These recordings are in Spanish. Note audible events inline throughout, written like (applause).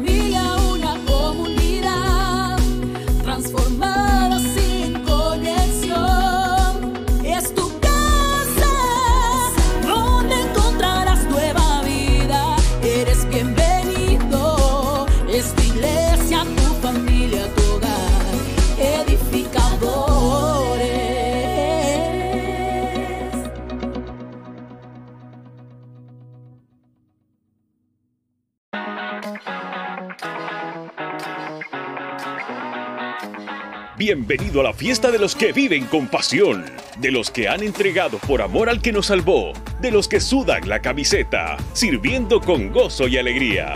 me. Bienvenido a la fiesta de los que viven con pasión, de los que han entregado por amor al que nos salvó, de los que sudan la camiseta, sirviendo con gozo y alegría.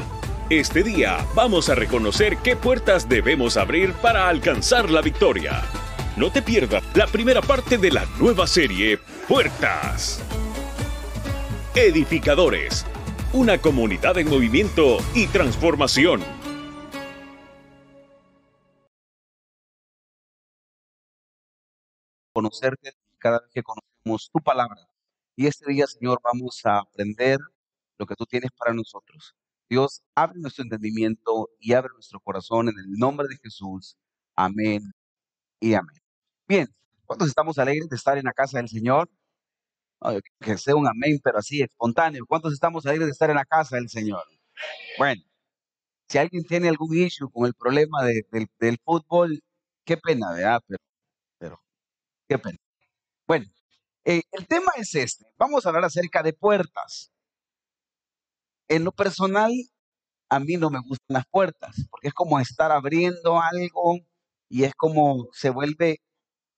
Este día vamos a reconocer qué puertas debemos abrir para alcanzar la victoria. No te pierdas la primera parte de la nueva serie Puertas. Edificadores, una comunidad en movimiento y transformación. Conocerte cada vez que conocemos tu palabra. Y este día, Señor, vamos a aprender lo que tú tienes para nosotros. Dios, abre nuestro entendimiento y abre nuestro corazón en el nombre de Jesús. Amén y amén. Bien, ¿cuántos estamos alegres de estar en la casa del Señor? que sea un amén, pero así, espontáneo. ¿Cuántos estamos alegres de estar en la casa del Señor? Bueno, si alguien tiene algún issue con el problema del, del fútbol, qué pena, ¿verdad? Pero qué pena. Bueno, eh, el tema es este. Vamos a hablar acerca de puertas. En lo personal, a mí no me gustan las puertas, porque es como estar abriendo algo y es como se vuelve,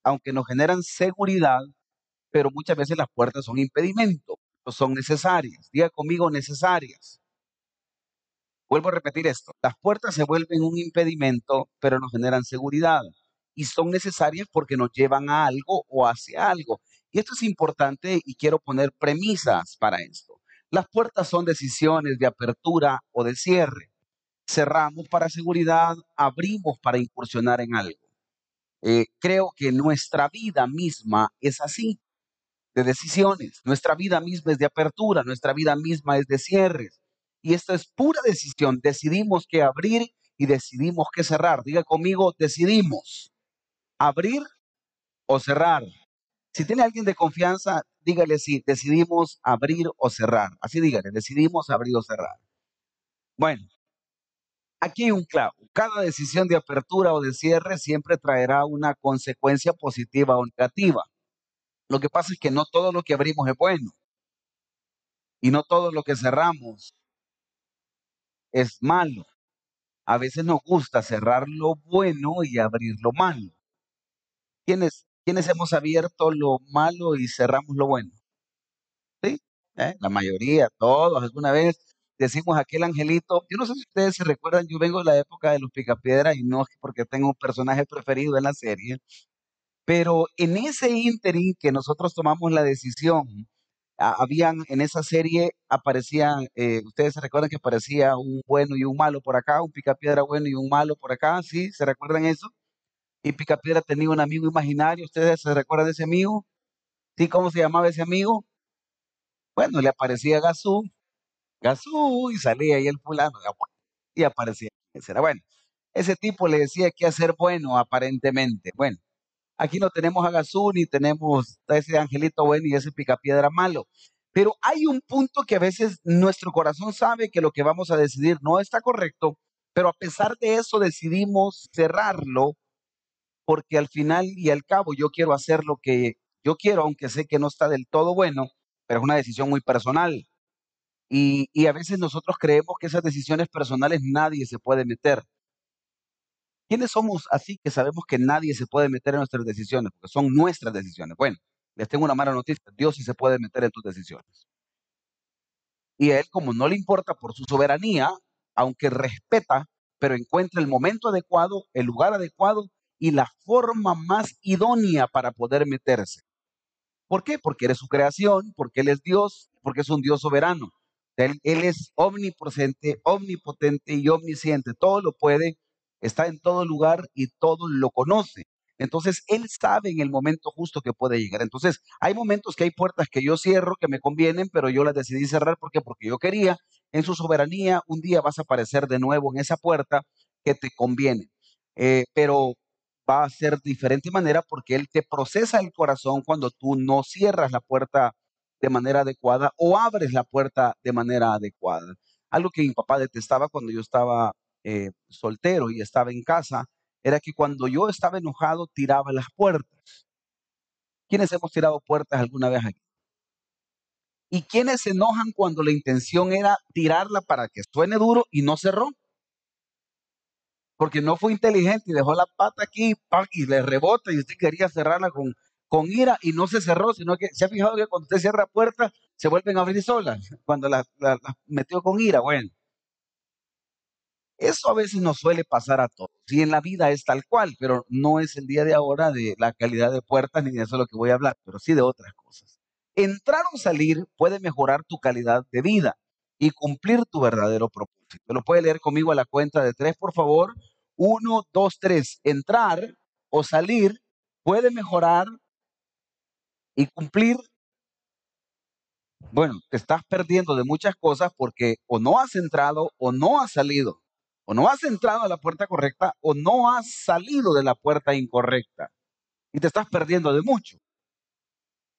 aunque nos generan seguridad, pero muchas veces las puertas son impedimento, no son necesarias. Diga conmigo necesarias. Vuelvo a repetir esto, las puertas se vuelven un impedimento, pero nos generan seguridad y son necesarias porque nos llevan a algo o hacia algo. Y esto es importante y quiero poner premisas para esto. Las puertas son decisiones de apertura o de cierre. Cerramos para seguridad, abrimos para incursionar en algo. Eh, creo que nuestra vida misma es así, de decisiones. Nuestra vida misma es de apertura, nuestra vida misma es de cierres. Y esto es pura decisión. Decidimos qué abrir y decidimos qué cerrar. Diga conmigo, decidimos abrir o cerrar. Si tiene alguien de confianza, dígale si decidimos abrir o cerrar. Así dígale, decidimos abrir o cerrar. Bueno, aquí hay un clavo. Cada decisión de apertura o de cierre siempre traerá una consecuencia positiva o negativa. Lo que pasa es que no todo lo que abrimos es bueno. Y no todo lo que cerramos es malo. A veces nos gusta cerrar lo bueno y abrir lo malo. ¿Quiénes ¿Quiénes hemos abierto lo malo y cerramos lo bueno? ¿Sí? ¿Eh? La mayoría, todos, alguna vez decimos aquel angelito. Yo no sé si ustedes se recuerdan, yo vengo de la época de los Picapiedra y no es porque tengo un personaje preferido en la serie, pero en ese ínterin que nosotros tomamos la decisión, habían en esa serie aparecían, eh, ustedes se recuerdan que aparecía un bueno y un malo por acá, un picapiedra bueno y un malo por acá, ¿sí? ¿Se recuerdan eso? Y Picapiedra tenía un amigo imaginario. ¿Ustedes se recuerdan de ese amigo? ¿Sí? ¿Cómo se llamaba ese amigo? Bueno, le aparecía Gazú, Gazú, y salía ahí el fulano, y aparecía. Era bueno. Ese tipo le decía que hacer bueno, aparentemente. Bueno, aquí no tenemos a Gazú, ni tenemos a ese angelito bueno y ese picapiedra malo. Pero hay un punto que a veces nuestro corazón sabe que lo que vamos a decidir no está correcto, pero a pesar de eso decidimos cerrarlo porque al final y al cabo yo quiero hacer lo que yo quiero, aunque sé que no está del todo bueno, pero es una decisión muy personal. Y, a veces nosotros creemos que esas decisiones personales nadie se puede meter. ¿Quiénes somos así que sabemos que nadie se puede meter en nuestras decisiones? Porque son nuestras decisiones. Bueno, les tengo una mala noticia. Dios sí se puede meter en tus decisiones. Y a Él, como no le importa por su soberanía, aunque respeta, pero encuentra el momento adecuado, el lugar adecuado y la forma más idónea para poder meterse. ¿Por qué? Porque eres su creación, porque Él es Dios, porque es un Dios soberano. Él, es omnipresente, omnipotente y omnisciente. Todo lo puede, está en todo lugar y todo lo conoce. Entonces, Él sabe en el momento justo que puede llegar. Entonces, hay momentos que hay puertas que yo cierro, que me convienen, pero yo las decidí cerrar. ¿Por qué? Porque yo quería, en su soberanía, un día vas a aparecer de nuevo en esa puerta que te conviene. Eh, pero va a ser de diferente manera porque Él te procesa el corazón cuando tú no cierras la puerta de manera adecuada o abres la puerta de manera adecuada. Algo que mi papá detestaba cuando yo estaba eh, soltero y estaba en casa era que cuando yo estaba enojado tiraba las puertas. ¿Quiénes hemos tirado puertas alguna vez aquí? ¿Y quiénes se enojan cuando la intención era tirarla para que suene duro y no cerró? Porque no fue inteligente y dejó la pata aquí ¡pac! y le rebota y usted quería cerrarla con, con ira y no se cerró, sino que se ha fijado que cuando usted cierra puertas se vuelven a abrir solas, cuando las la, la metió con ira, bueno. Eso a veces nos suele pasar a todos. Y en la vida es tal cual, pero no es el día de ahora de la calidad de puertas ni de eso lo que voy a hablar, pero sí de otras cosas. Entrar o salir puede mejorar tu calidad de vida y cumplir tu verdadero propósito. Lo puede leer conmigo a la cuenta de tres, por favor. Uno, dos, tres. Entrar o salir puede mejorar y cumplir. Bueno, te estás perdiendo de muchas cosas porque o no has entrado o no has salido. O no has entrado a la puerta correcta o no has salido de la puerta incorrecta. Y te estás perdiendo de mucho.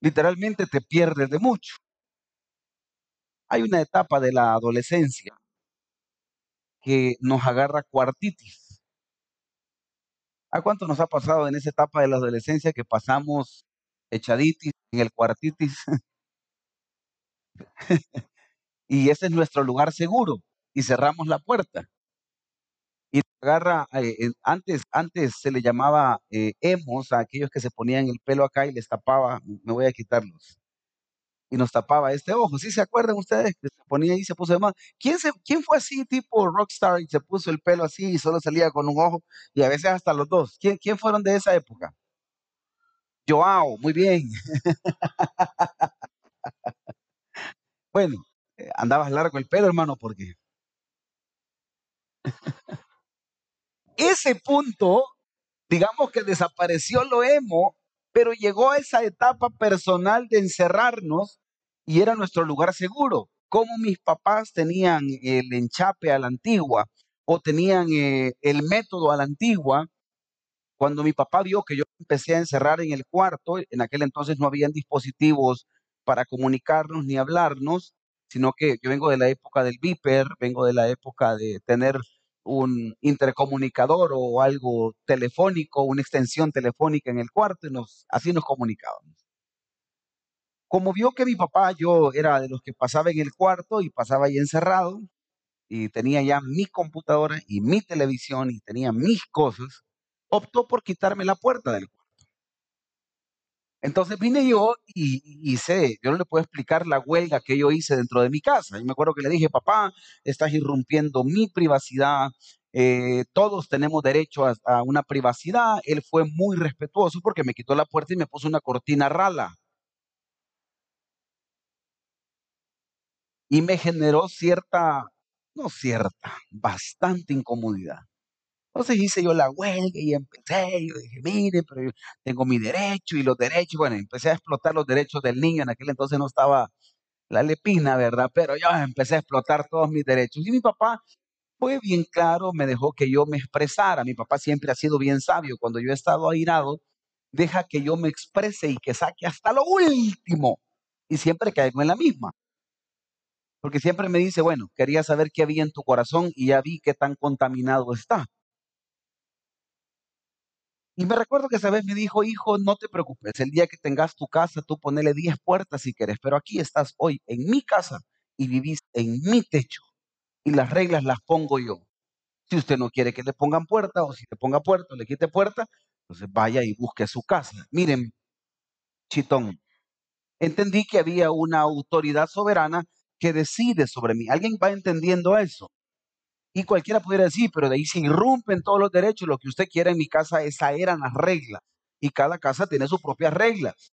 Literalmente te pierdes de mucho. Hay una etapa de la adolescencia que nos agarra cuartitis. ¿A cuánto nos ha pasado en esa etapa de la adolescencia que pasamos echaditis en el cuartitis? (laughs) y ese es nuestro lugar seguro y cerramos la puerta. Y agarra, eh, antes, antes se le llamaba eh, emos a aquellos que se ponían el pelo acá y les tapaba, me voy a quitarlos, y nos tapaba este ojo. ¿Sí se acuerdan ustedes? Que se ponía ahí y se puso de más. ¿Quién, se, ¿Quién fue así, tipo rockstar, y se puso el pelo así y solo salía con un ojo, y a veces hasta los dos? ¿Quién, quién fueron de esa época? Joao, muy bien. (laughs) Bueno, eh, andabas largo el pelo, hermano, porque (laughs) ese punto, digamos que desapareció lo emo, pero llegó a esa etapa personal de encerrarnos y era nuestro lugar seguro. Como mis papás tenían el enchape a la antigua o tenían eh, el método a la antigua, cuando mi papá vio que yo empecé a encerrar en el cuarto, en aquel entonces no habían dispositivos para comunicarnos ni hablarnos, sino que yo vengo de la época del Viper, vengo de la época de tener un intercomunicador o algo telefónico, una extensión telefónica en el cuarto y nos, así nos comunicábamos. Como vio que mi papá, yo era de los que pasaba en el cuarto y pasaba ahí encerrado y tenía ya mi computadora y mi televisión y tenía mis cosas, optó por quitarme la puerta del cuarto. Entonces vine yo y y hice, yo no le puedo explicar la huelga que yo hice dentro de mi casa. Y me acuerdo que le dije, papá, estás irrumpiendo mi privacidad, eh, todos tenemos derecho a, a una privacidad. Él fue muy respetuoso porque me quitó la puerta y me puso una cortina rala. Y me generó cierta, no cierta, bastante incomodidad. Entonces hice yo la huelga y empecé, yo dije, mire, pero yo tengo mi derecho y los derechos, bueno, empecé a explotar los derechos del niño, en aquel entonces no estaba la lepina, ¿verdad? Pero yo empecé a explotar todos mis derechos. Y mi papá fue bien claro, me dejó que yo me expresara. Mi papá siempre ha sido bien sabio. Cuando yo he estado airado, deja que yo me exprese y que saque hasta lo último. Y siempre caigo en la misma. Porque siempre me dice, bueno, quería saber qué había en tu corazón y ya vi qué tan contaminado está. Y me recuerdo que esa vez me dijo, hijo, no te preocupes, el día que tengas tu casa, tú ponele 10 puertas si quieres, pero aquí estás hoy en mi casa y vivís en mi techo y las reglas las pongo yo. Si usted no quiere que le pongan puerta o si le ponga puerta o le quite puerta, entonces vaya y busque su casa. Miren, chitón, entendí que había una autoridad soberana que decide sobre mí. ¿Alguien va entendiendo eso? Y cualquiera pudiera decir, pero de ahí se irrumpen todos los derechos, lo que usted quiera en mi casa, esas eran las reglas. Y cada casa tiene sus propias reglas.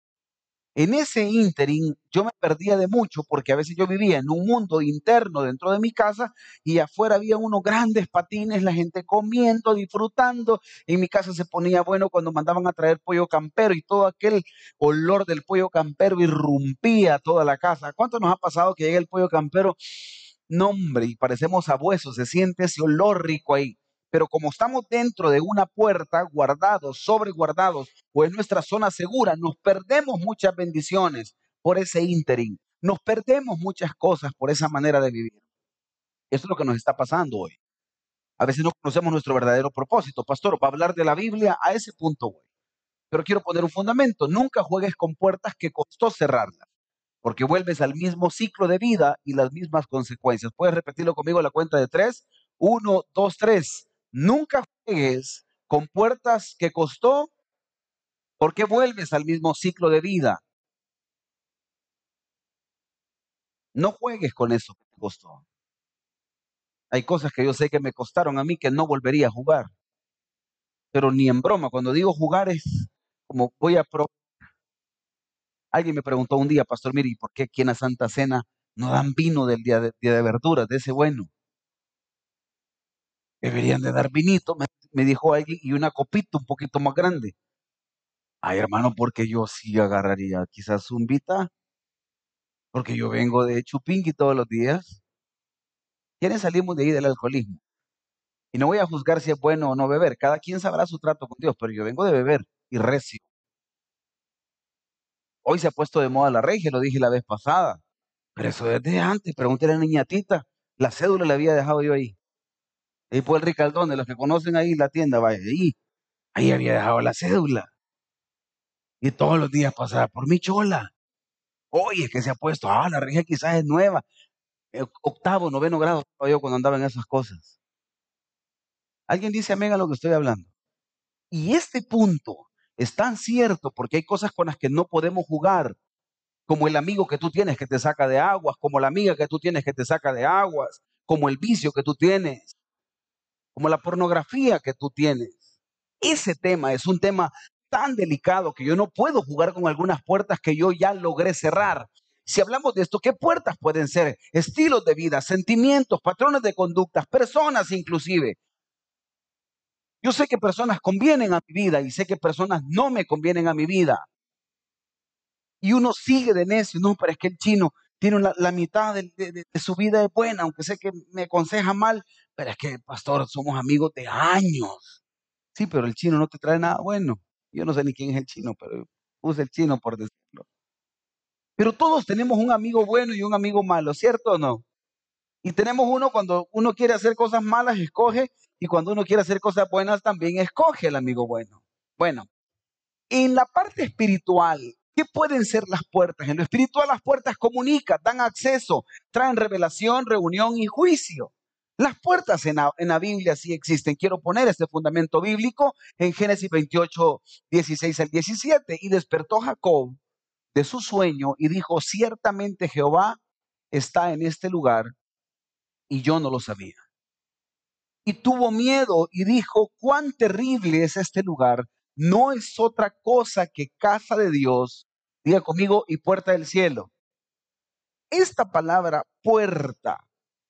En ese ínterin yo me perdía de mucho porque a veces yo vivía en un mundo interno dentro de mi casa y afuera había unos grandes patines, la gente comiendo, disfrutando. En mi casa se ponía bueno cuando mandaban a traer pollo campero y todo aquel olor del pollo campero irrumpía toda la casa. ¿Cuánto nos ha pasado que llega el pollo campero? Nombre y parecemos abuesos, se siente ese olor rico ahí. Pero como estamos dentro de una puerta, guardados, sobreguardados, o en nuestra zona segura, nos perdemos muchas bendiciones por ese ínterin. Nos perdemos muchas cosas por esa manera de vivir. Eso es lo que nos está pasando hoy. A veces no conocemos nuestro verdadero propósito. Pastor, para hablar de la Biblia, a ese punto voy. Pero quiero poner un fundamento. Nunca juegues con puertas que costó cerrarlas porque vuelves al mismo ciclo de vida y las mismas consecuencias. ¿Puedes repetirlo conmigo la cuenta de tres? Uno, dos, tres. nunca juegues con puertas que costó, porque vuelves al mismo ciclo de vida. No juegues con eso que costó. Hay cosas que yo sé que me costaron a mí que no volvería a jugar. Pero ni en broma, cuando digo jugar es como voy a pro. Alguien me preguntó un día, Pastor, mire, ¿y por qué aquí en la Santa Cena no dan vino del día de, verduras, de ese bueno? Deberían de dar vinito, me, me dijo alguien, y una copita un poquito más grande. Ay, hermano, porque yo sí agarraría quizás un vita, porque yo vengo de Chupingui todos los días. ¿Quiénes salimos de ahí del alcoholismo? Y no voy a juzgar si es bueno o no beber. Cada quien sabrá su trato con Dios, pero yo vengo de beber y recio. Hoy se ha puesto de moda la regia, lo dije la vez pasada. Pero eso desde antes. Pregúntale a la niñatita. La cédula la había dejado yo ahí. Ahí por el Ricaldón, de los que conocen ahí la tienda, vaya, ahí. Ahí había dejado la cédula. Y todos los días pasaba por mi chola. Oye, es que se ha puesto, ah, la regia quizás es nueva. Eh, Octavo, noveno grado yo cuando andaba en esas cosas. ¿Alguien dice amén a lo que estoy hablando? Y este punto es tan cierto porque hay cosas con las que no podemos jugar, como el amigo que tú tienes que te saca de aguas, como la amiga que tú tienes que te saca de aguas, como el vicio que tú tienes, como la pornografía que tú tienes. Ese tema es un tema tan delicado que yo no puedo jugar con algunas puertas que yo ya logré cerrar. Si hablamos de esto, ¿qué puertas pueden ser? Estilos de vida, sentimientos, patrones de conductas, personas inclusive. Yo sé que personas convienen a mi vida y sé que personas no me convienen a mi vida. Y uno sigue de necio, no, pero es que el chino tiene la, la mitad de, de- de su vida es buena, aunque sé que me aconseja mal, pero es que, pastor, somos amigos de años. Sí, pero el chino no te trae nada bueno. Yo no sé ni quién es el chino, pero use el chino por decirlo. Pero todos tenemos un amigo bueno y un amigo malo, ¿cierto o no? Y tenemos uno cuando uno quiere hacer cosas malas, escoge, y cuando uno quiere hacer cosas buenas, también escoge el amigo bueno. Bueno, en la parte espiritual, ¿qué pueden ser las puertas? En lo espiritual las puertas comunican, dan acceso, traen revelación, reunión y juicio. Las puertas en la, en la Biblia sí existen. Quiero poner este fundamento bíblico en Génesis 28, 16 al 17. Y despertó Jacob de su sueño y dijo, ciertamente Jehová está en este lugar y yo no lo sabía. Y tuvo miedo y dijo, cuán terrible es este lugar. No es otra cosa que casa de Dios. Diga conmigo, y puerta del cielo. Esta palabra puerta,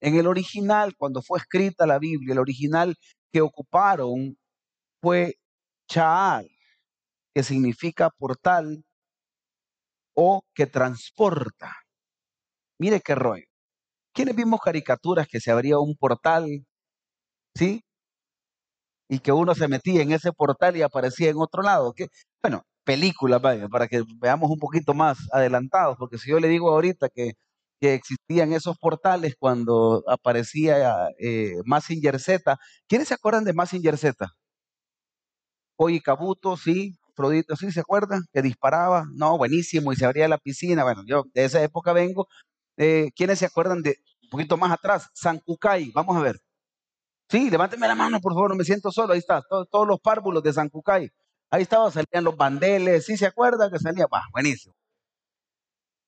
en el original, cuando fue escrita la Biblia, el original que ocuparon fue chaal, que significa portal o que transporta. Mire qué rollo. ¿Quiénes vimos caricaturas que se abría un portal, sí? Y que uno se metía en ese portal y aparecía en otro lado. ¿Qué? Bueno, películas, vaya, para que veamos un poquito más adelantados, porque si yo le digo ahorita que, que existían esos portales cuando aparecía eh, Massinger Z, ¿quiénes se acuerdan de Massinger Z? Oye, Cabuto, sí, Frodito, sí, ¿se acuerdan? Que disparaba, no, buenísimo, y se abría la piscina. Bueno, yo de esa época vengo. Eh, ¿Quiénes se acuerdan de un poquito más atrás? San Cucay, vamos a ver. Sí, levánteme la mano, por favor, no me siento solo. Ahí está, to- todos los párvulos de San Cucay. Ahí estaba, salían los bandeles, ¿sí se acuerda que salía? Bah, buenísimo.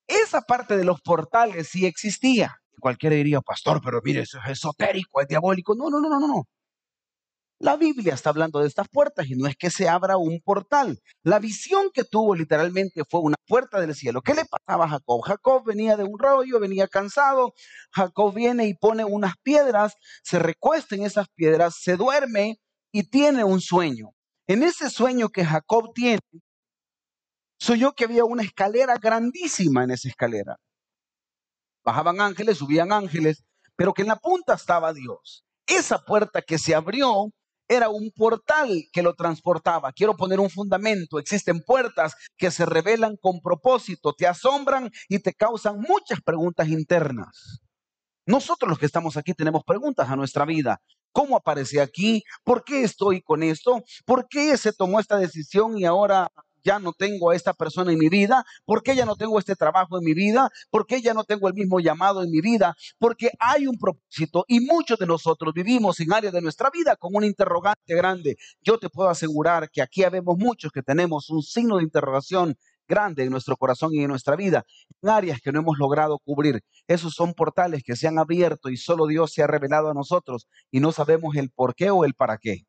Esa parte de los portales sí existía. Cualquiera diría, pastor, pero mire, eso es esotérico, es diabólico. No, no, no, no, no. La Biblia está hablando de estas puertas y no es que se abra un portal. La visión que tuvo literalmente fue una puerta del cielo. ¿Qué le pasaba a Jacob? Jacob venía de un rollo, venía cansado. Jacob viene y pone unas piedras, se recuesta en esas piedras, se duerme y tiene un sueño. En ese sueño que Jacob tiene, soñó que había una escalera grandísima en esa escalera. Bajaban ángeles, subían ángeles, pero que en la punta estaba Dios. Esa puerta que se abrió era un portal que lo transportaba. Quiero poner un fundamento. Existen puertas que se revelan con propósito, te asombran y te causan muchas preguntas internas. Nosotros los que estamos aquí tenemos preguntas a nuestra vida. ¿Cómo aparece aquí? ¿Por qué estoy con esto? ¿Por qué se tomó esta decisión y ahora ya no tengo a esta persona en mi vida? ¿Por qué ya no tengo este trabajo en mi vida? ¿Por qué ya no tengo el mismo llamado en mi vida? Porque hay un propósito y muchos de nosotros vivimos en áreas de nuestra vida con un interrogante grande. Yo te puedo asegurar que aquí habemos muchos que tenemos un signo de interrogación grande en nuestro corazón y en nuestra vida, en áreas que no hemos logrado cubrir. Esos son portales que se han abierto y solo Dios se ha revelado a nosotros y no sabemos el por qué o el para qué.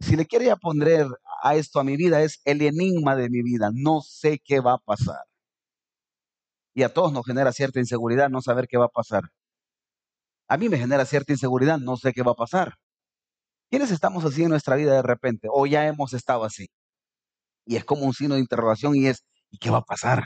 Si le quería poner a esto a mi vida, es el enigma de mi vida. No sé qué va a pasar. Y a todos nos genera cierta inseguridad no saber qué va a pasar. A mí me genera cierta inseguridad no sé qué va a pasar. ¿Quiénes estamos así en nuestra vida de repente? O ya hemos estado así. Y es como un signo de interrogación y es, ¿y qué va a pasar?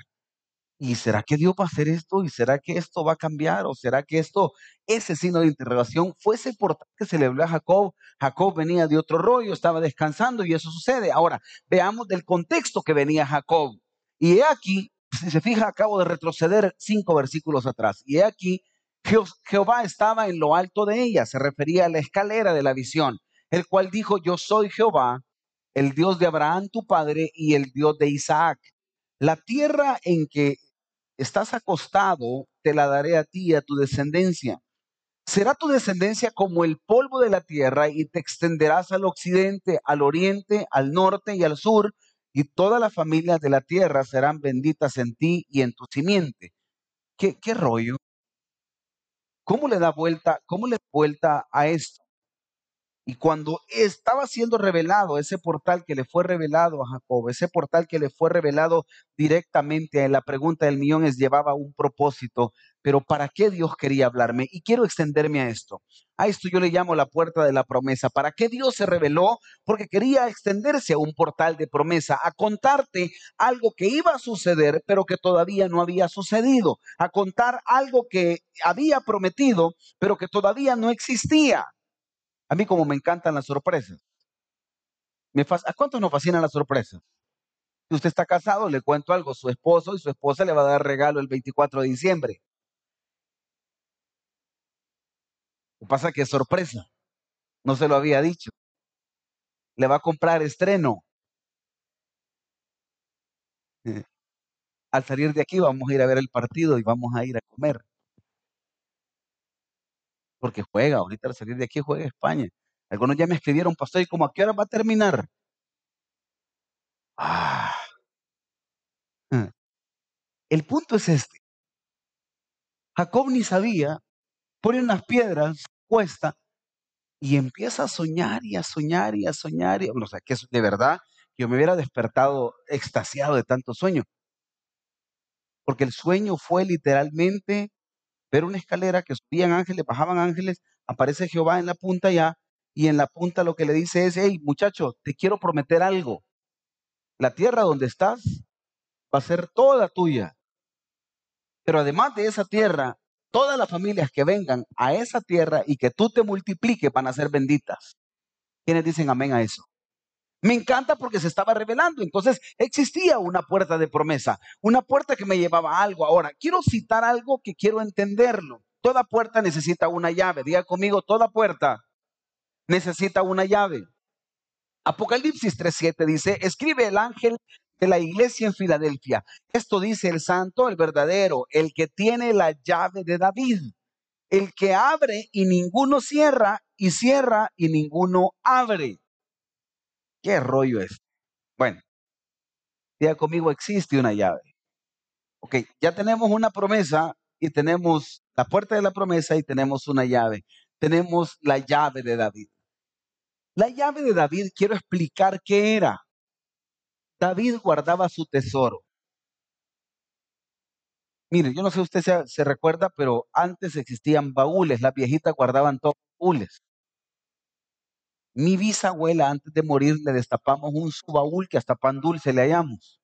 ¿Y será que Dios va a hacer esto? ¿Y será que esto va a cambiar? ¿O será que esto, ese signo de interrogación, fue ese portal que se le habló a Jacob? Jacob venía de otro rollo, estaba descansando y eso sucede. Ahora, veamos del contexto que venía Jacob. Y he aquí, si se fija, acabo de retroceder cinco versículos atrás. Y he aquí, Jehová estaba en lo alto de ella, se refería a la escalera de la visión, el cual dijo, yo soy Jehová, el Dios de Abraham tu padre y el Dios de Isaac. La tierra en que estás acostado, te la daré a ti y a tu descendencia. Será tu descendencia como el polvo de la tierra y te extenderás al occidente, al oriente, al norte y al sur, y todas las familias de la tierra serán benditas en ti y en tu simiente. ¿Qué, qué rollo? ¿Cómo le da vuelta, cómo le da vuelta a esto? Y cuando estaba siendo revelado ese portal que le fue revelado a Jacob, ese portal que le fue revelado directamente la pregunta del millón es llevaba un propósito, pero ¿para qué Dios quería hablarme? Y quiero extenderme a esto. A esto yo le llamo la puerta de la promesa. ¿Para qué Dios se reveló? Porque quería extenderse a un portal de promesa, a contarte algo que iba a suceder, pero que todavía no había sucedido, a contar algo que había prometido, pero que todavía no existía. A mí como me encantan las sorpresas. Me ¿A cuántos nos fascinan las sorpresas? Si usted está casado, le cuento algo, su esposo y su esposa le va a dar regalo el 24 de diciembre. Lo que pasa que es sorpresa. No se lo había dicho. Le va a comprar estreno. Al salir de aquí vamos a ir a ver el partido y vamos a ir a comer porque juega, ahorita al salir de aquí juega España. Algunos ya me escribieron, pastor, ¿y cómo a qué hora va a terminar? Ah. Mm. El punto es este. Jacob ni sabía, pone unas piedras, cuesta, y empieza a soñar y a soñar y a soñar. Y, o sea, que de verdad yo me hubiera despertado extasiado de tanto sueño. Porque el sueño fue literalmente ver una escalera que subían ángeles, bajaban ángeles, aparece Jehová en la punta ya, y en la punta lo que le dice es, hey muchacho, te quiero prometer algo. La tierra donde estás va a ser toda tuya. Pero además de esa tierra, todas las familias que vengan a esa tierra y que tú te multipliques van a ser benditas. ¿Quiénes dicen amén a eso? Me encanta porque se estaba revelando. Entonces existía una puerta de promesa, una puerta que me llevaba a algo. Ahora, quiero citar algo que quiero entenderlo. Toda puerta necesita una llave. Diga conmigo, toda puerta necesita una llave. Apocalipsis 3.7 dice, escribe el ángel de la iglesia en Filadelfia. Esto dice el santo, el verdadero, el que tiene la llave de David, el que abre y ninguno cierra, y cierra y ninguno abre. ¿Qué rollo es? Bueno, diga conmigo, existe una llave. Ok, ya tenemos una promesa y tenemos la puerta de la promesa y tenemos una llave. Tenemos la llave de David. La llave de David, quiero explicar qué era. David guardaba su tesoro. Mire, yo no sé si usted se, se, recuerda, pero antes existían baúles, las viejitas guardaban todos baúles. Mi bisabuela, antes de morir, le destapamos un su baúl que hasta pan dulce le hallamos.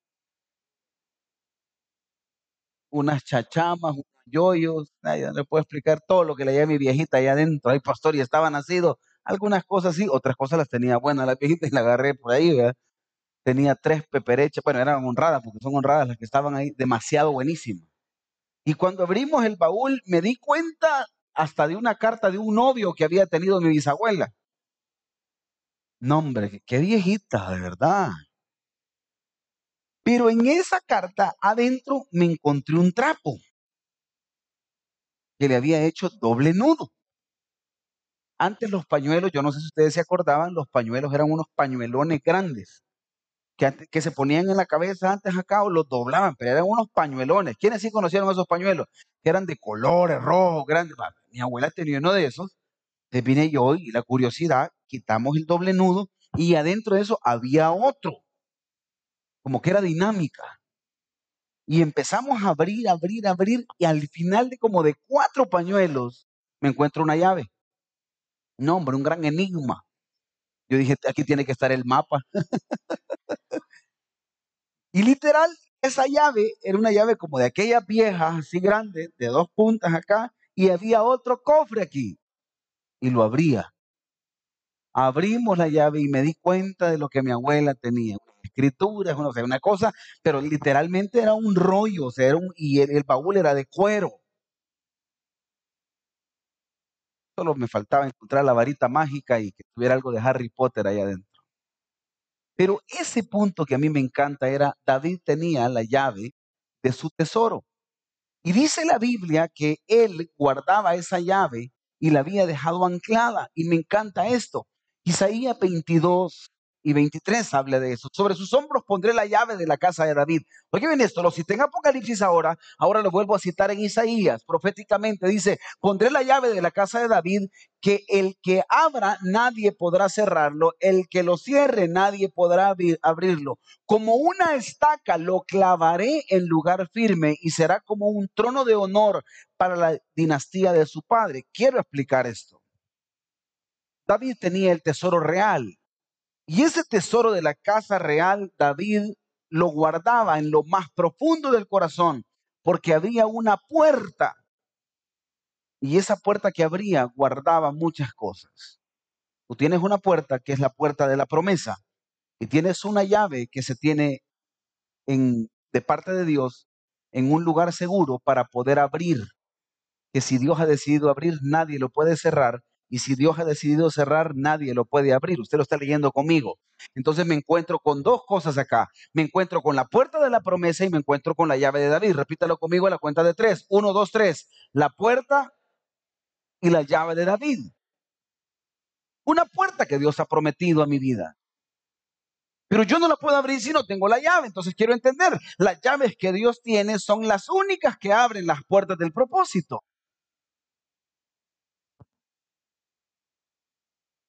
Unas chachamas, unos yoyos, le puedo explicar todo lo que le hallé mi viejita allá adentro. Ay, pastor, y estaba nacido. Algunas cosas sí, otras cosas las tenía buenas la viejita y la agarré por ahí, ¿verdad? Tenía tres peperechas, bueno, eran honradas porque son honradas las que estaban ahí, demasiado buenísimas. Y cuando abrimos el baúl, me di cuenta hasta de una carta de un novio que había tenido mi bisabuela. No, hombre, qué viejita, de verdad. Pero en esa carta adentro me encontré un trapo que le había hecho doble nudo. Antes los pañuelos, yo no sé si ustedes se acordaban, los pañuelos eran unos pañuelones grandes que, que se ponían en la cabeza antes acá o los doblaban, pero eran unos pañuelones. ¿Quiénes sí conocieron esos pañuelos? Que eran de colores rojos, grandes. Mi abuela tenía uno de esos. Entonces yo y la curiosidad, quitamos el doble nudo y adentro de eso había otro, como que era dinámica. Y empezamos a abrir, abrir, abrir y al final de como de cuatro pañuelos me encuentro una llave. No, hombre, un gran enigma. Yo dije, aquí tiene que estar el mapa. Y literal, esa llave era una llave como de aquellas viejas, así grandes, de dos puntas acá, y había otro cofre aquí. Y lo abría. Abrimos la llave y me di cuenta de lo que mi abuela tenía. Escrituras, una cosa, pero literalmente era un rollo, o sea, era un- y el, el baúl era de cuero. Solo me faltaba encontrar la varita mágica y que tuviera algo de Harry Potter ahí adentro. Pero ese punto que a mí me encanta era, David tenía la llave de su tesoro. Y dice la Biblia que él guardaba esa llave y la había dejado anclada. Y me encanta esto. Isaías 22 y 23 habla de eso. Sobre sus hombros pondré la llave de la casa de David. Oye bien esto, lo cité en Apocalipsis ahora, ahora lo vuelvo a citar en Isaías. Proféticamente dice, pondré la llave de la casa de David, que el que abra nadie podrá cerrarlo, el que lo cierre nadie podrá abri- abrirlo. Como una estaca lo clavaré en lugar firme y será como un trono de honor para la dinastía de su padre. Quiero explicar esto. David tenía el tesoro real y ese tesoro de la casa real, David lo guardaba en lo más profundo del corazón porque había una puerta y esa puerta que abría guardaba muchas cosas. Tú tienes una puerta que es la puerta de la promesa y tienes una llave que se tiene en, de parte de Dios en un lugar seguro para poder abrir. Que si Dios ha decidido abrir, nadie lo puede cerrar. Y si Dios ha decidido cerrar, nadie lo puede abrir. Usted lo está leyendo conmigo. Entonces me encuentro con dos cosas acá. Me encuentro con la puerta de la promesa y me encuentro con la llave de David. Repítalo conmigo a la cuenta de tres. Uno, dos, tres. La puerta y la llave de David. Una puerta que Dios ha prometido a mi vida. Pero yo no la puedo abrir si no tengo la llave. Entonces quiero entender, las llaves que Dios tiene son las únicas que abren las puertas del propósito.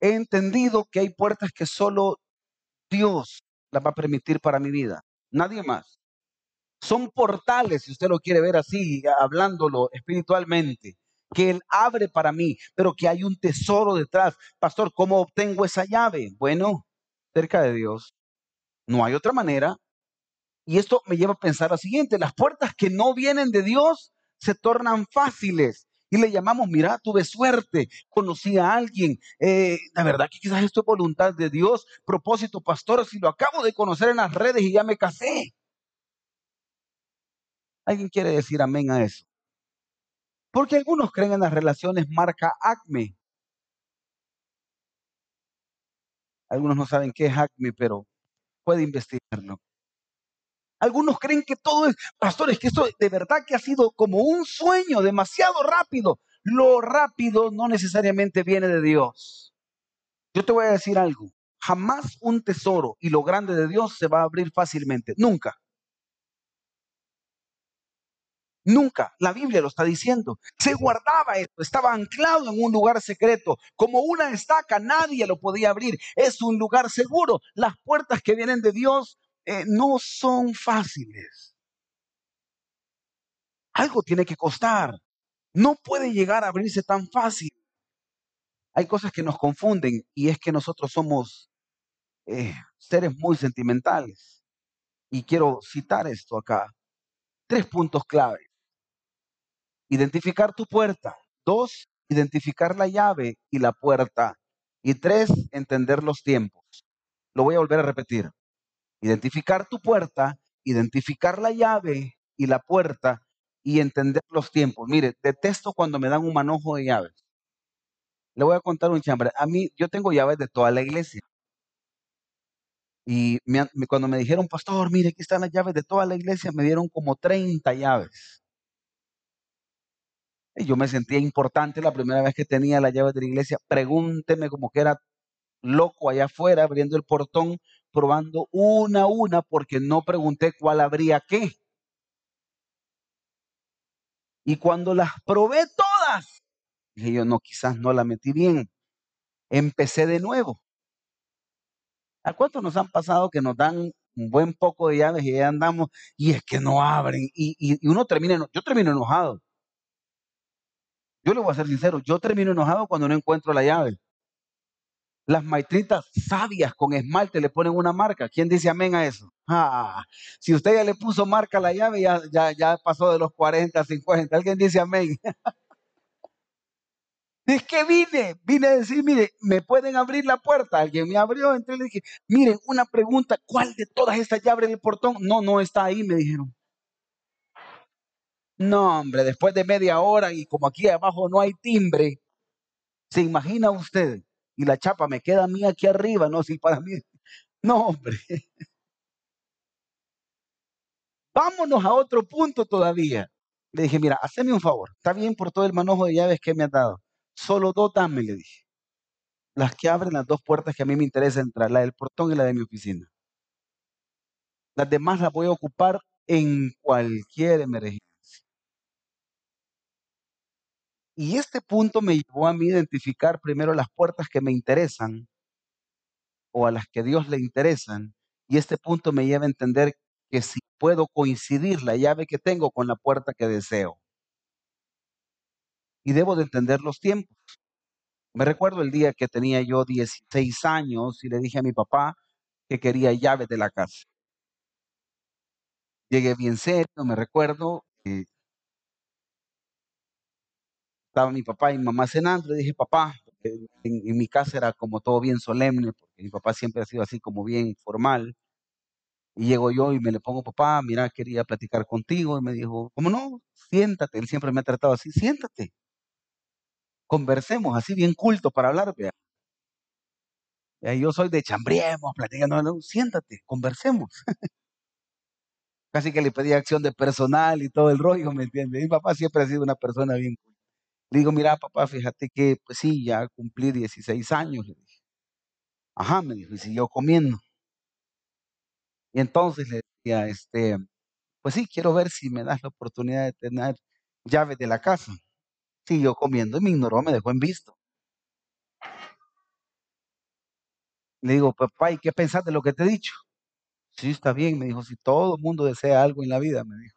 He entendido que hay puertas que solo Dios las va a permitir para mi vida. Nadie más. Son portales, si usted lo quiere ver así, hablándolo espiritualmente, que Él abre para mí, pero que hay un tesoro detrás. Pastor, ¿cómo obtengo esa llave? Bueno, cerca de Dios. No hay otra manera. Y esto me lleva a pensar lo siguiente, las puertas que no vienen de Dios se tornan fáciles. Y le llamamos, mira, tuve suerte, conocí a alguien. eh, la verdad que quizás esto es voluntad de Dios, propósito, pastor, si lo acabo de conocer en las redes y ya me casé. ¿Alguien quiere decir amén a eso? Porque algunos creen en las relaciones marca ACME. Algunos no saben qué es ACME, pero puede investigarlo. Algunos creen que todo es, pastores, que esto de verdad que ha sido como un sueño demasiado rápido. Lo rápido no necesariamente viene de Dios. Yo te voy a decir algo. Jamás un tesoro y lo grande de Dios se va a abrir fácilmente. Nunca. Nunca. La Biblia lo está diciendo. Se guardaba esto, estaba anclado en un lugar secreto. Como una estaca, nadie lo podía abrir. Es un lugar seguro. Las puertas que vienen de Dios eh, no son fáciles. Algo tiene que costar. No puede llegar a abrirse tan fácil. Hay cosas que nos confunden y es que nosotros somos eh, seres muy sentimentales. Y quiero citar esto acá. Tres puntos clave. Identificar tu puerta. Dos, identificar la llave y la puerta. Y tres, entender los tiempos. Lo voy a volver a repetir. Identificar tu puerta, identificar la llave y la puerta y entender los tiempos. Mire, detesto cuando me dan un manojo de llaves. Le voy a contar un chambre. A mí, yo tengo llaves de toda la iglesia. Y cuando me dijeron, pastor, mire, aquí están las llaves de toda la iglesia, me dieron como 30 llaves. Y yo me sentía importante la primera vez que tenía las llaves de la iglesia. Pregúnteme como que era loco allá afuera, abriendo el portón, probando una a una, porque no pregunté cuál habría qué. Y cuando las probé todas, dije yo, no, quizás no la metí bien. Empecé de nuevo. ¿A cuántos nos han pasado que nos dan un buen poco de llaves y ya andamos y es que no abren? Y, y- y uno termina, yo termino enojado. Yo le voy a ser sincero, yo termino enojado cuando no encuentro la llave. Las maitritas sabias con esmalte le ponen una marca. ¿Quién dice amén a eso? Ah, si usted ya le puso marca a la llave, ya, ya, ya pasó de los 40 a 50. ¿Alguien dice amén? (laughs) Es que vine, vine a decir, mire, ¿me pueden abrir la puerta? Alguien me abrió, entonces le dije, miren, una pregunta, ¿cuál de todas estas ya abre el portón? No, no está ahí, me dijeron. No, hombre, después de media hora y como aquí abajo no hay timbre, ¿se imagina usted? Y la chapa me queda a mí aquí arriba, no, (laughs) sí, para mí. No, hombre, vámonos a otro punto todavía. Le dije, mira, haceme un favor, está bien por todo el manojo de llaves que me has dado. Solo dos dame, le dije. Las que abren las dos puertas que a mí me interesa entrar, la del portón y la de mi oficina. Las demás las voy a ocupar en cualquier emergencia. Y este punto me llevó a mí identificar primero las puertas que me interesan o a las que Dios le interesan. Y este punto me lleva a entender que si puedo coincidir la llave que tengo con la puerta que deseo. Y debo de entender los tiempos. Me recuerdo el día que tenía yo 16 años y le dije a mi papá que quería llaves de la casa. Llegué bien serio, me recuerdo, estaba mi papá y mi mamá cenando, le dije, papá, en, mi casa era como todo bien solemne, porque mi papá siempre ha sido así como bien formal. Y llego yo y me le pongo, papá, mira, quería platicar contigo. Y me dijo, ¿cómo no? Siéntate. Él siempre me ha tratado así, siéntate. Conversemos, así bien culto para hablar. vea. Yo soy de chambriemos, platicando, no, siéntate, conversemos. (laughs) Casi que le pedí acción de personal y todo el rollo, ¿me entiendes? Mi papá siempre ha sido una persona bien culta. Le digo, mira, papá, fíjate que, pues sí, ya cumplí 16 años. Le dije. Ajá, me dijo, y siguió comiendo. Y entonces le decía, este, pues sí, quiero ver si me das la oportunidad de tener llaves de la casa. Siguió comiendo y me ignoró, me dejó en visto. Le digo, papá, ¿y qué pensás de lo que te he dicho? Sí, está bien, me dijo, si todo el mundo desea algo en la vida, me dijo.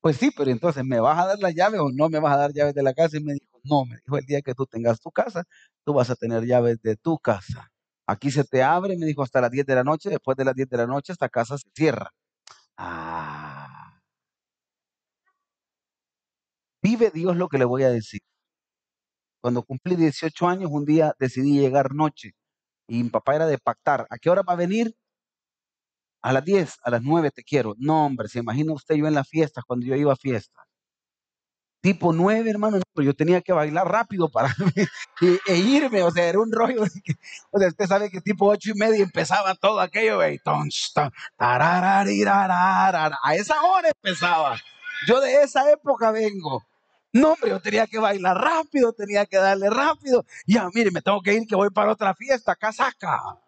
Pues sí, pero entonces, ¿me vas a dar las llaves o no me vas a dar llaves de la casa? Y me dijo, no, me dijo, el día que tú tengas tu casa, tú vas a tener llaves de tu casa. Aquí se te abre, me dijo, hasta las 10 de la noche, después de las 10 de la noche, esta casa se cierra. Ah, vive Dios lo que le voy a decir. Cuando cumplí 18 años, un día decidí llegar noche y mi papá era de pactar. ¿A qué hora va a venir? A las 10, a las 9 te quiero. No, hombre, se imagina usted yo en las fiestas, cuando yo iba a fiestas. Tipo 9, hermano, no, yo tenía que bailar rápido para (laughs) e, e irme, o sea, era un rollo. que- o sea, usted sabe que tipo 8 y media empezaba todo aquello, güey. Ton, ton. A esa hora empezaba. Yo de esa época vengo. No, hombre, yo tenía que bailar rápido, tenía que darle rápido. Ya, mire, me tengo que ir, que voy para otra fiesta, casaca.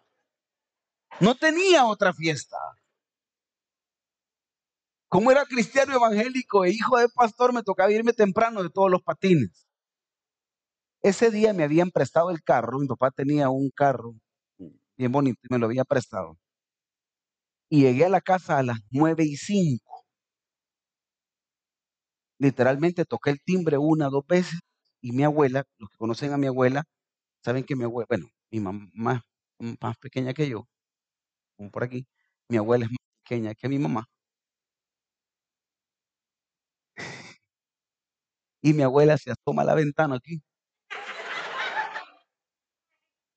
No tenía otra fiesta. Como era cristiano evangélico e hijo de pastor, me tocaba irme temprano de todos los patines. Ese día me habían prestado el carro, mi papá tenía un carro bien bonito y me lo había prestado. Y llegué a la casa a las nueve y cinco. Literalmente toqué el timbre una, dos veces y mi abuela, los que conocen a mi abuela, saben que mi abuela, bueno, mi mamá más pequeña que yo, como por aquí, mi abuela es más pequeña que mi mamá. Y mi abuela se asoma a la ventana aquí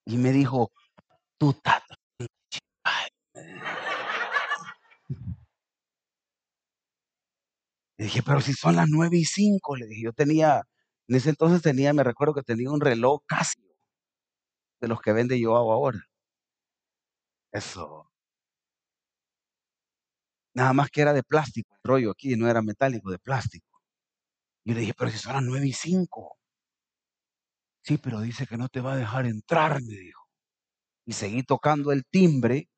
y me dijo, tú. Ay, Le dije, pero si son las nueve y cinco, le dije, yo tenía, en ese entonces tenía, me recuerdo que tenía un reloj Casio, de los que vende yo ahora. Eso. Nada más que era de plástico, el rollo aquí no era metálico, de plástico. Y le dije, pero si son las nueve y cinco. Sí, pero dice que no te va a dejar entrar, me dijo. Y seguí tocando el timbre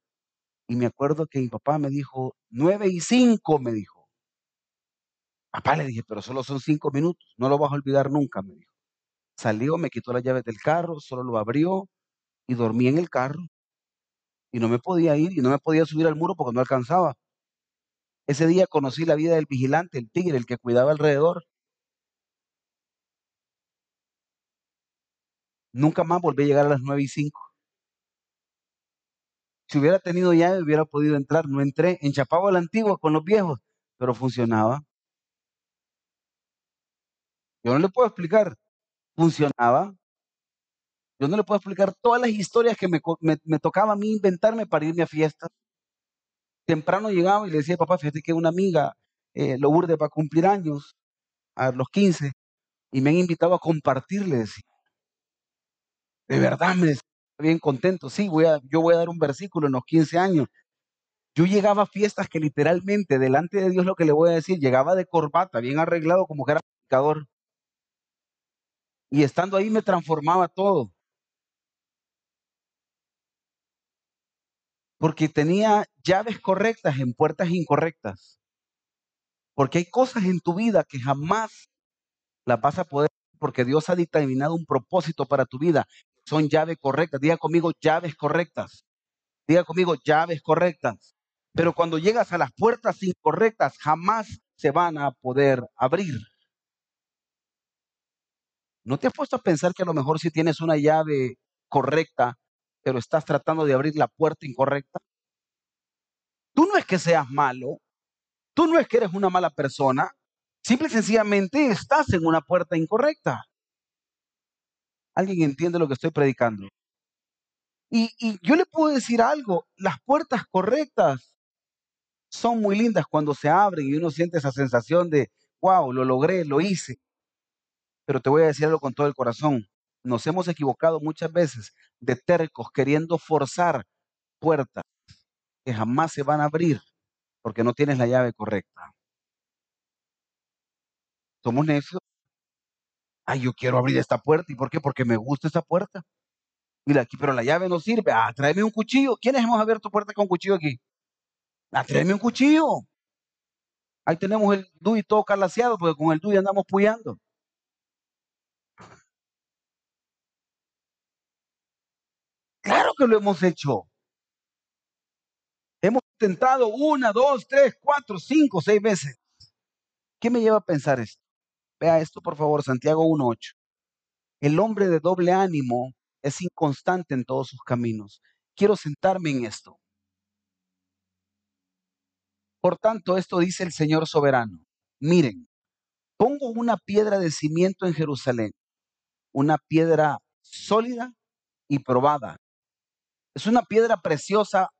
y me acuerdo que mi papá me dijo, nueve y cinco, me dijo. Papá le dije, pero solo son cinco minutos, no lo vas a olvidar nunca, me dijo. Salió, me quitó las llaves del carro, solo lo abrió y dormí en el carro. Y no me podía ir y no me podía subir al muro porque no alcanzaba. Ese día conocí la vida del vigilante, el tigre, el que cuidaba alrededor. Nunca más volví a llegar a las nueve y cinco. Si hubiera tenido llave, hubiera podido entrar. No entré. Enchapaba la antigua con los viejos, pero funcionaba. Yo no le puedo explicar. Funcionaba. Yo no le puedo explicar todas las historias que me- me tocaba a mí inventarme para irme a fiestas. Temprano llegaba y le decía, papá, fíjate que una amiga, eh, Lourdes, va cumplir años a los 15 y me han invitado a compartirles. De verdad, me decía, bien contento. Sí, voy a, yo voy a dar un versículo en los 15 años. Yo llegaba a fiestas que literalmente, delante de Dios, lo que le voy a decir, llegaba de corbata, bien arreglado, como que era predicador. Y estando ahí me transformaba todo. Porque tenía llaves correctas en puertas incorrectas. Porque hay cosas en tu vida que jamás las vas a poder, porque Dios ha determinado un propósito para tu vida. Son llaves correctas. Diga conmigo, llaves correctas. Diga conmigo, llaves correctas. Pero cuando llegas a las puertas incorrectas, jamás se van a poder abrir. ¿No te has puesto a pensar que a lo mejor si tienes una llave correcta, pero estás tratando de abrir la puerta incorrecta? Tú no es que seas malo, tú no es que eres una mala persona, simple y sencillamente estás en una puerta incorrecta. ¿Alguien entiende lo que estoy predicando? Y, yo le puedo decir algo, las puertas correctas son muy lindas cuando se abren y uno siente esa sensación de, wow, lo logré, lo hice. Pero te voy a decir algo con todo el corazón. Nos hemos equivocado muchas veces de tercos queriendo forzar puertas que jamás se van a abrir porque no tienes la llave correcta. Somos necios. Ay, yo quiero abrir esta puerta. ¿Y por qué? Porque me gusta esta puerta. Mira aquí, pero la llave no sirve. Ah, tráeme un cuchillo. ¿Quiénes hemos abierto puerta con cuchillo aquí? Ah, tráeme un cuchillo. Ahí tenemos el DUI todo calaseado porque con el DUI andamos puyando. Claro que lo hemos hecho. Hemos intentado una, dos, tres, cuatro, cinco, seis veces. ¿Qué me lleva a pensar esto? Vea esto, por favor, Santiago 1.8. El hombre de doble ánimo es inconstante en todos sus caminos. Quiero sentarme en esto. Por tanto, esto dice el Señor soberano. Miren, pongo una piedra de cimiento en Jerusalén, una piedra sólida y probada. Es una piedra preciosa,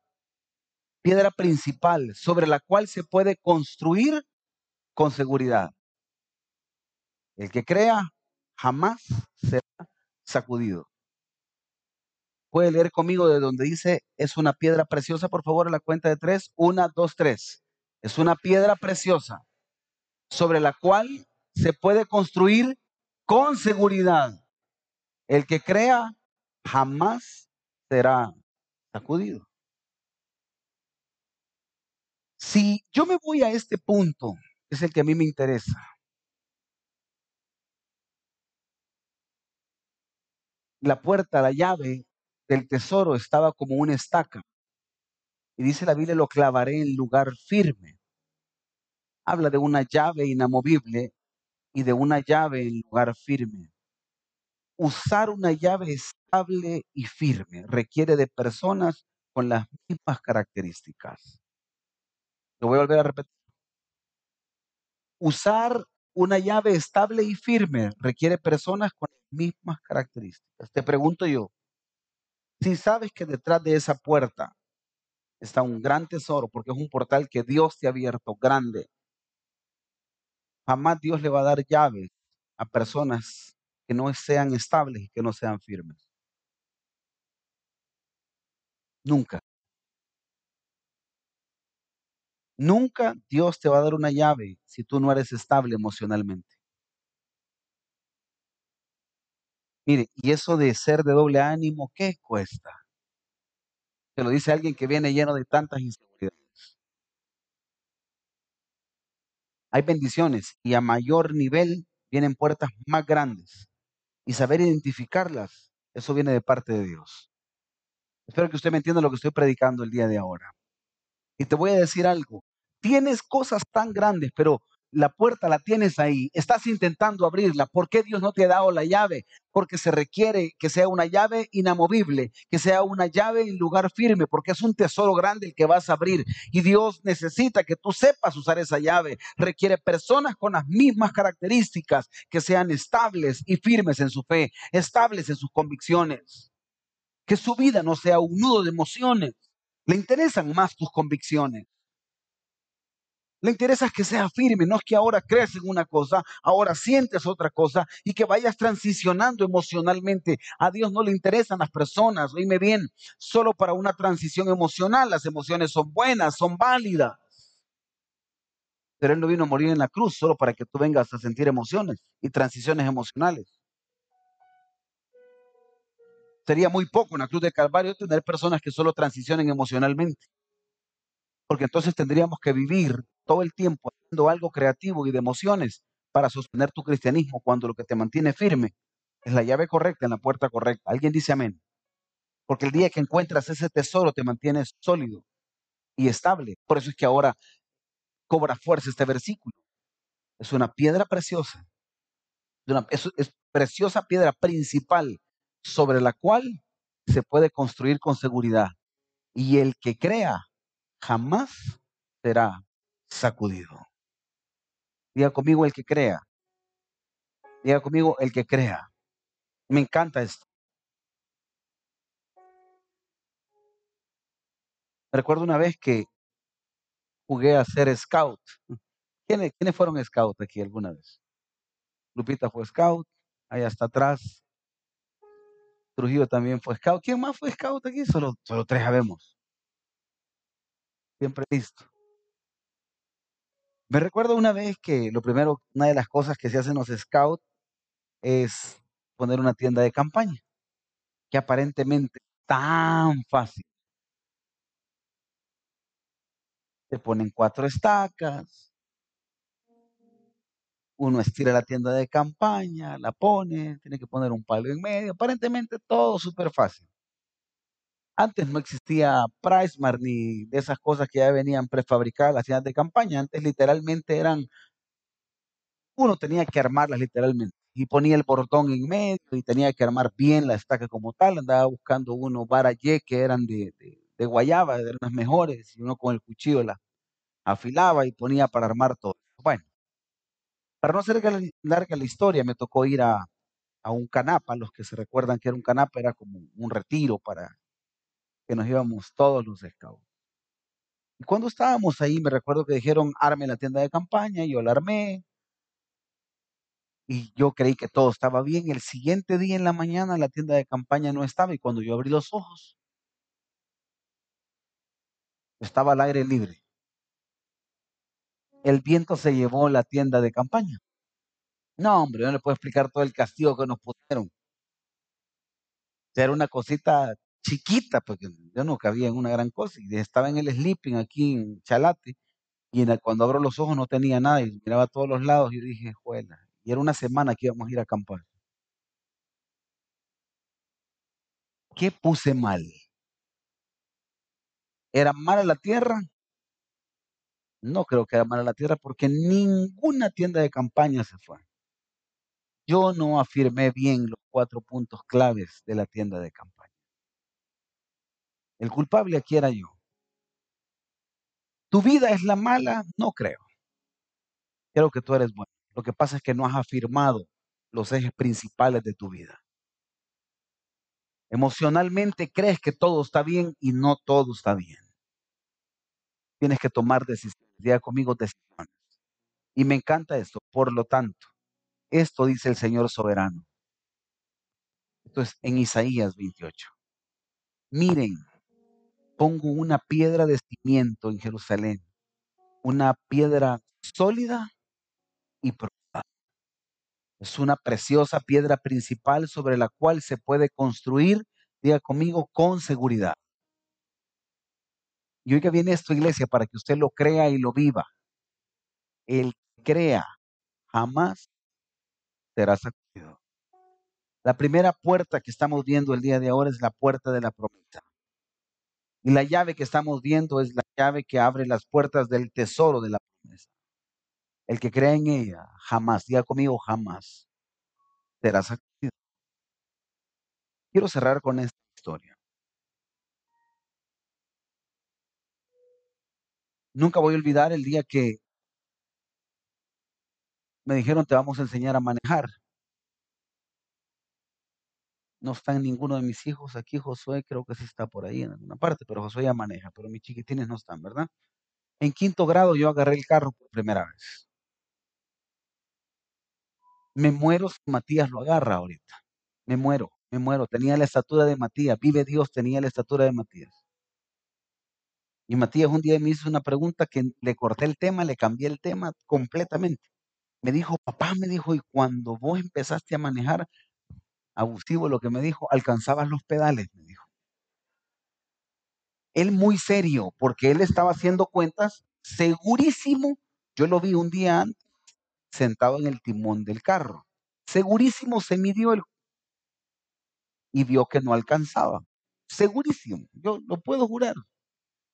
piedra principal, sobre la cual se puede construir con seguridad. El que crea jamás será sacudido. Puede leer conmigo de donde dice es una piedra preciosa, por favor, a la cuenta de tres. Una, dos, tres. Es una piedra preciosa sobre la cual se puede construir con seguridad. El que crea jamás será sacudido. Si yo me voy a este punto, es el que a mí me interesa, la puerta, la llave del tesoro estaba como una estaca. Y dice la Biblia, lo clavaré en lugar firme. Habla de una llave inamovible y de una llave en lugar firme. Usar una llave estable y firme requiere de personas con las mismas características. Lo voy a volver a repetir. Usar una llave estable y firme requiere personas con las mismas características. Te pregunto yo, si sabes que detrás de esa puerta está un gran tesoro, porque es un portal que Dios te ha abierto, grande, jamás Dios le va a dar llaves a personas que no sean estables y que no sean firmes. Nunca. Nunca Dios te va a dar una llave si tú no eres estable emocionalmente. Mire, y eso de ser de doble ánimo, ¿qué cuesta? Te lo dice alguien que viene lleno de tantas inseguridades. Hay bendiciones y a mayor nivel vienen puertas más grandes. Y saber identificarlas, eso viene de parte de Dios. Espero que usted me entienda lo que estoy predicando el día de ahora. Y te voy a decir algo. Tienes cosas tan grandes, pero la puerta la tienes ahí. Estás intentando abrirla. ¿Por qué Dios no te ha dado la llave? Porque se requiere que sea una llave inamovible, que sea una llave en lugar firme, porque es un tesoro grande el que vas a abrir. Y Dios necesita que tú sepas usar esa llave. Requiere personas con las mismas características, que sean estables y firmes en su fe, estables en sus convicciones. Que su vida no sea un nudo de emociones. Le interesan más tus convicciones. Le interesa que sea firme, no es que ahora crees en una cosa, ahora sientes otra cosa y que vayas transicionando emocionalmente. A Dios no le interesan las personas, oíme bien, solo para una transición emocional. Las emociones son buenas, son válidas. Pero Él no vino a morir en la cruz solo para que tú vengas a sentir emociones y transiciones emocionales. Sería muy poco en la cruz de Calvario tener personas que solo transicionen emocionalmente. Porque entonces tendríamos que vivir todo el tiempo haciendo algo creativo y de emociones para sostener tu cristianismo cuando lo que te mantiene firme es la llave correcta en la puerta correcta. Alguien dice amén. Porque el día que encuentras ese tesoro te mantienes sólido y estable. Por eso es que ahora cobra fuerza este versículo. Es una piedra preciosa. es, es preciosa piedra principal sobre la cual se puede construir con seguridad. Y el que crea jamás será sacudido. Diga conmigo el que crea. Diga conmigo el que crea. Me encanta esto. Recuerdo una vez que jugué a ser scout. ¿Quiénes, ¿Quiénes fueron scout aquí alguna vez? Lupita fue scout, allá está atrás. Trujillo también fue scout. ¿Quién más fue scout aquí? Solo, solo tres sabemos. Siempre listo. Me recuerdo una vez que lo primero, una de las cosas que se hacen los scouts es poner una tienda de campaña, que aparentemente tan fácil. Se ponen cuatro estacas, uno estira la tienda de campaña, la pone, tiene que poner un palo en medio, aparentemente todo súper fácil. Antes no existía PriceMart ni de esas cosas que ya venían prefabricadas las tiendas de campaña. Antes literalmente eran, uno tenía que armarlas literalmente y ponía el portón en medio y tenía que armar bien la estaca como tal. Andaba buscando uno barayé que eran de, de, guayaba, eran las mejores, y uno con el cuchillo la afilaba y ponía para armar todo. Bueno, para no hacer larga la historia, me tocó ir a, a un canapa. Los que se recuerdan que era un canapa era como un retiro para que nos íbamos todos los scouts. Y cuando estábamos ahí, me recuerdo que dijeron, arme la tienda de campaña, y yo la armé. Y yo creí que todo estaba bien. El siguiente día en la mañana la tienda de campaña no estaba y cuando yo abrí los ojos, estaba al aire libre. El viento se llevó la tienda de campaña. No, hombre, no le puedo explicar todo el castigo que nos pusieron. Era una cosita chiquita, porque yo no cabía en una gran cosa, y estaba en el sleeping aquí en Chalate, y cuando abro los ojos no tenía nada, y miraba a todos los lados, y dije, juela, y era una semana que íbamos a ir a acampar. ¿Qué puse mal? ¿Era mala la tierra? No creo que era mala la tierra porque ninguna tienda de campaña se fue. Yo no afirmé bien los cuatro puntos claves de la tienda de campaña. El culpable aquí era yo. ¿Tu vida es la mala? No creo. Creo que tú eres bueno. Lo que pasa es que no has afirmado los ejes principales de tu vida. Emocionalmente crees que todo está bien y no todo está bien. Tienes que tomar decisiones. Diga conmigo decisiones. Y me encanta esto. Por lo tanto, esto dice el Señor soberano. Esto es en Isaías 28. Miren, pongo una piedra de cimiento en Jerusalén una piedra sólida y profunda. Es una preciosa piedra principal sobre la cual se puede construir, diga conmigo, con seguridad. Y que viene esto, iglesia, para que usted lo crea y lo viva. El que crea jamás será sacudido. La primera puerta que estamos viendo el día de ahora es la puerta de la promesa. Y la llave que estamos viendo es la llave que abre las puertas del tesoro de la promesa. El que crea en ella jamás, diga conmigo jamás, será sacudido. Quiero cerrar con esta historia. Nunca voy a olvidar el día que me dijeron te vamos a enseñar a manejar. No están ninguno de mis hijos aquí, Josué creo que sí está por ahí en alguna parte, pero Josué ya maneja, pero mis chiquitines no están, ¿verdad? En quinto grado yo agarré el carro por primera vez. Me muero si Matías lo agarra ahorita. Me muero, me muero. Tenía la estatura de Matías. Vive Dios, tenía la estatura de Matías. Y Matías un día me hizo una pregunta que le corté el tema, le cambié el tema completamente. Me dijo, papá, me dijo, y cuando vos empezaste a manejar, abusivo lo que me dijo, alcanzabas los pedales, me dijo. Él muy serio, porque él estaba haciendo cuentas, segurísimo, yo lo vi un día antes, sentado en el timón del carro. Segurísimo se midió el y vio que no alcanzaba. Segurísimo, yo lo puedo jurar.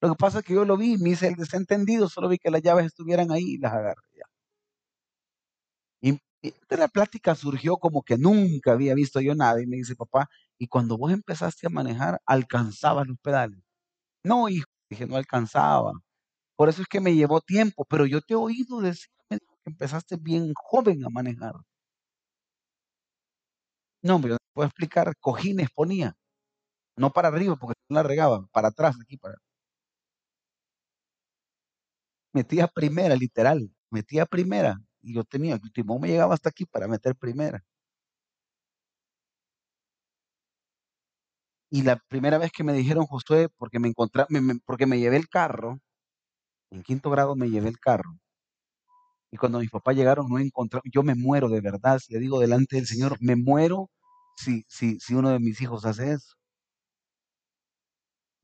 Lo que pasa es que yo lo vi, me hice el desentendido, solo vi que las llaves estuvieran ahí y las agarré. ya. Y de la plática surgió como que nunca había visto yo nada y me dice, papá, y cuando vos empezaste a manejar, alcanzabas los pedales. No, hijo, dije, no alcanzaba. Por eso es que me llevó tiempo, pero yo te he oído decir me dijo, que empezaste bien joven a manejar. No, hombre, no puedo explicar, cojines ponía, no para arriba porque no la regaba, para atrás aquí, para metía primera, literal, metía primera. Y yo tenía, el timón me llegaba hasta aquí para meter primera. Y la primera vez que me dijeron, Josué, porque me encontré, porque me llevé el carro, en quinto grado me llevé el carro. Y cuando mis papás llegaron, no encontraron, yo me muero de verdad, le digo delante del Señor, me muero si, si, si uno de mis hijos hace eso.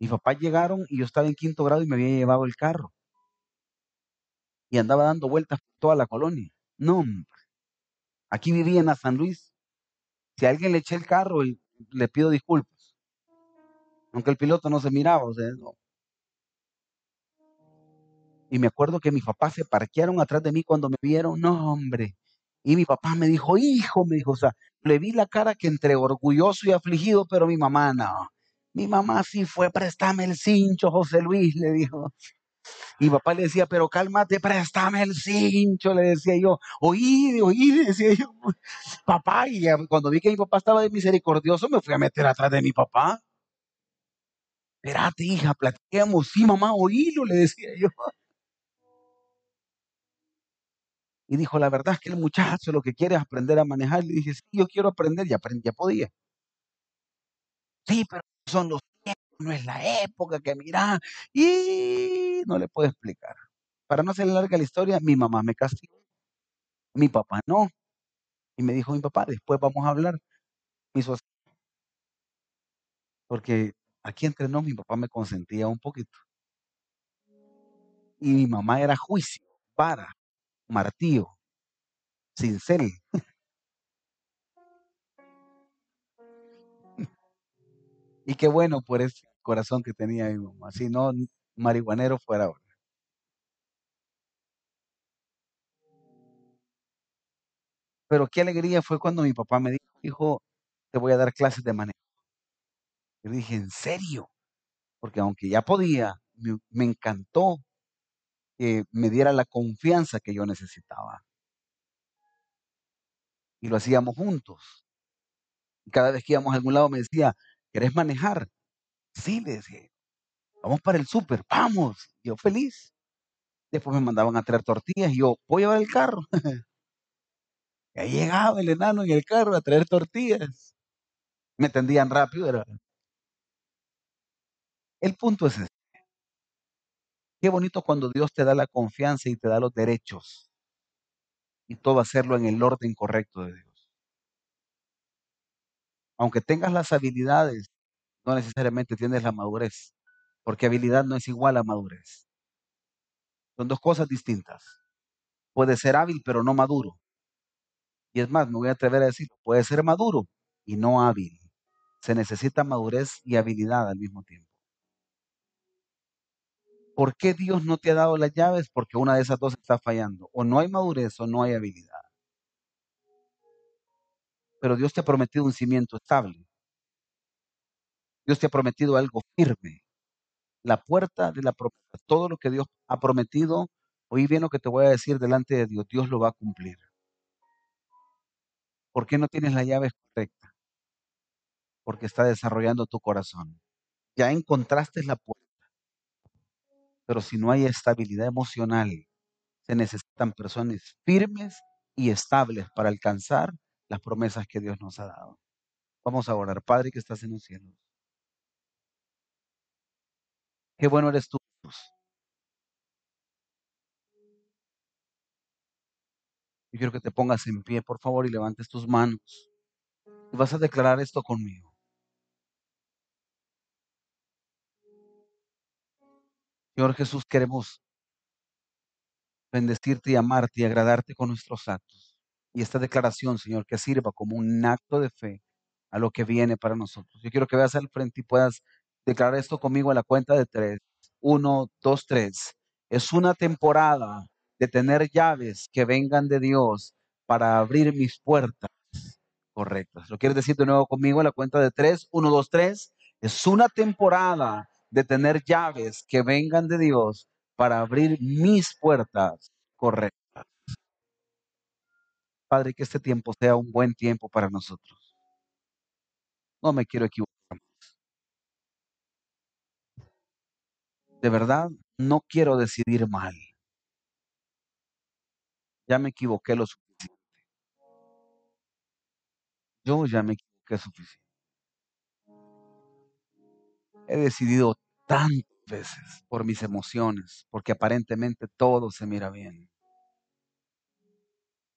Mis papás llegaron y yo estaba en quinto grado y me había llevado el carro. Y andaba dando vueltas por toda la colonia. No, aquí vivía en San Luis. Si a alguien le eché el carro, le pido disculpas. Aunque el piloto no se miraba, o sea, no. Y me acuerdo que mis papás se parquearon atrás de mí cuando me vieron, no, hombre. Y mi papá me dijo, hijo, me dijo, o sea, le vi la cara que entre orgulloso y afligido, pero mi mamá no. Mi mamá sí fue, préstame el cincho, José Luis, le dijo. Y papá le decía, pero cálmate, préstame el cincho, le decía yo. Oí, oí, decía yo. (laughs) Papá, y cuando vi que mi papá estaba de misericordioso, me fui a meter atrás de mi papá. Espérate, hija, platiquemos. Sí, mamá, oílo, le decía yo. Y dijo, la verdad es que el muchacho lo que quiere es aprender a manejar. Le dije, sí, yo quiero aprender, ya, aprend- ya podía. Sí, pero son los no es la época que mira. Y no le puedo explicar. Para no hacer larga la historia, mi mamá me castigó, mi papá no. Y me dijo mi papá, después vamos a hablar. Así, porque aquí entre nos mi papá me consentía un poquito. Y mi mamá era juicio, vara, martillo, cincel. (laughs) Y qué bueno por ese corazón que tenía mi mamá. Si no, marihuanero fuera ahora. Pero qué alegría fue cuando mi papá me dijo, hijo, te voy a dar clases de manejo. Yo dije, ¿en serio? Porque aunque ya podía, me, encantó que me diera la confianza que yo necesitaba. Y lo hacíamos juntos. Y cada vez que íbamos a algún lado me decía, ¿querés manejar? Sí, le. Vamos para el súper, vamos. Yo feliz. Después me mandaban a traer tortillas y yo, voy a llevar el carro. (laughs) Y ahí llegaba el enano en el carro a traer tortillas. Me tendían rápido. Era. El punto es este. Qué bonito cuando Dios te da la confianza y te da los derechos y todo hacerlo en el orden correcto de Dios. Aunque tengas las habilidades, no necesariamente tienes la madurez, porque habilidad no es igual a madurez. Son dos cosas distintas. Puede ser hábil, pero no maduro. Y es más, me voy a atrever a decir, puede ser maduro y no hábil. Se necesita madurez y habilidad al mismo tiempo. ¿Por qué Dios no te ha dado las llaves? Porque una de esas dos está fallando. O no hay madurez o no hay habilidad. Pero Dios te ha prometido un cimiento estable. Dios te ha prometido algo firme. La puerta de la promesa. Todo lo que Dios ha prometido, oí bien lo que te voy a decir delante de Dios. Dios lo va a cumplir. ¿Por qué no tienes la llave correcta? Porque está desarrollando tu corazón. Ya encontraste la puerta. Pero si no hay estabilidad emocional, se necesitan personas firmes y estables para alcanzar las promesas que Dios nos ha dado. Vamos a orar. Padre que estás en los cielos. Qué bueno eres tú, Jesús. Yo quiero que te pongas en pie, por favor, y levantes tus manos. Vas a declarar esto conmigo. Señor Jesús, queremos bendecirte y amarte y agradarte con nuestros actos. Y esta declaración, Señor, que sirva como un acto de fe a lo que viene para nosotros. Yo quiero que veas al frente y puedas declarar esto conmigo a la cuenta de tres. Uno, dos, tres. Es una temporada de tener llaves que vengan de Dios para abrir mis puertas correctas. ¿Lo quieres decir de nuevo conmigo a la cuenta de tres? Uno, dos, tres. Es una temporada de tener llaves que vengan de Dios para abrir mis puertas correctas. Padre, que este tiempo sea un buen tiempo para nosotros. No me quiero equivocar. De verdad, no quiero decidir mal. Ya me equivoqué lo suficiente. Yo ya me equivoqué suficiente. He decidido tantas veces por mis emociones, porque aparentemente todo se mira bien,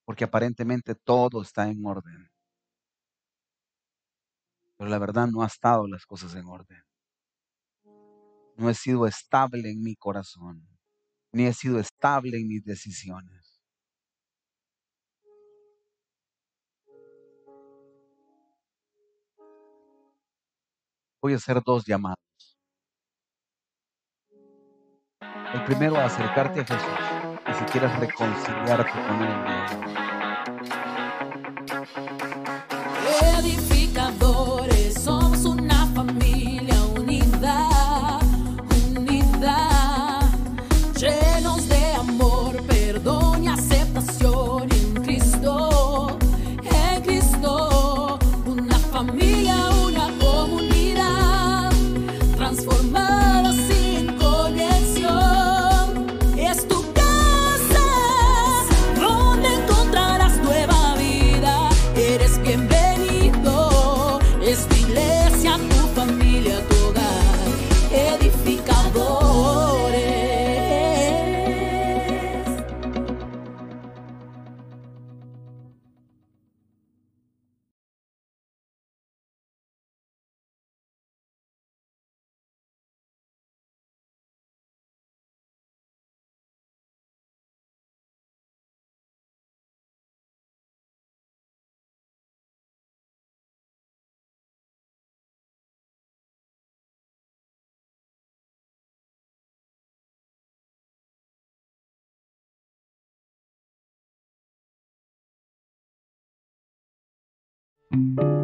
porque aparentemente todo está en orden. Pero la verdad no ha estado las cosas en orden. No he sido estable en mi corazón, ni he sido estable en mis decisiones. Voy a hacer dos llamados. El primero, acercarte a Jesús. Y si quieres reconciliarte con Él. Él.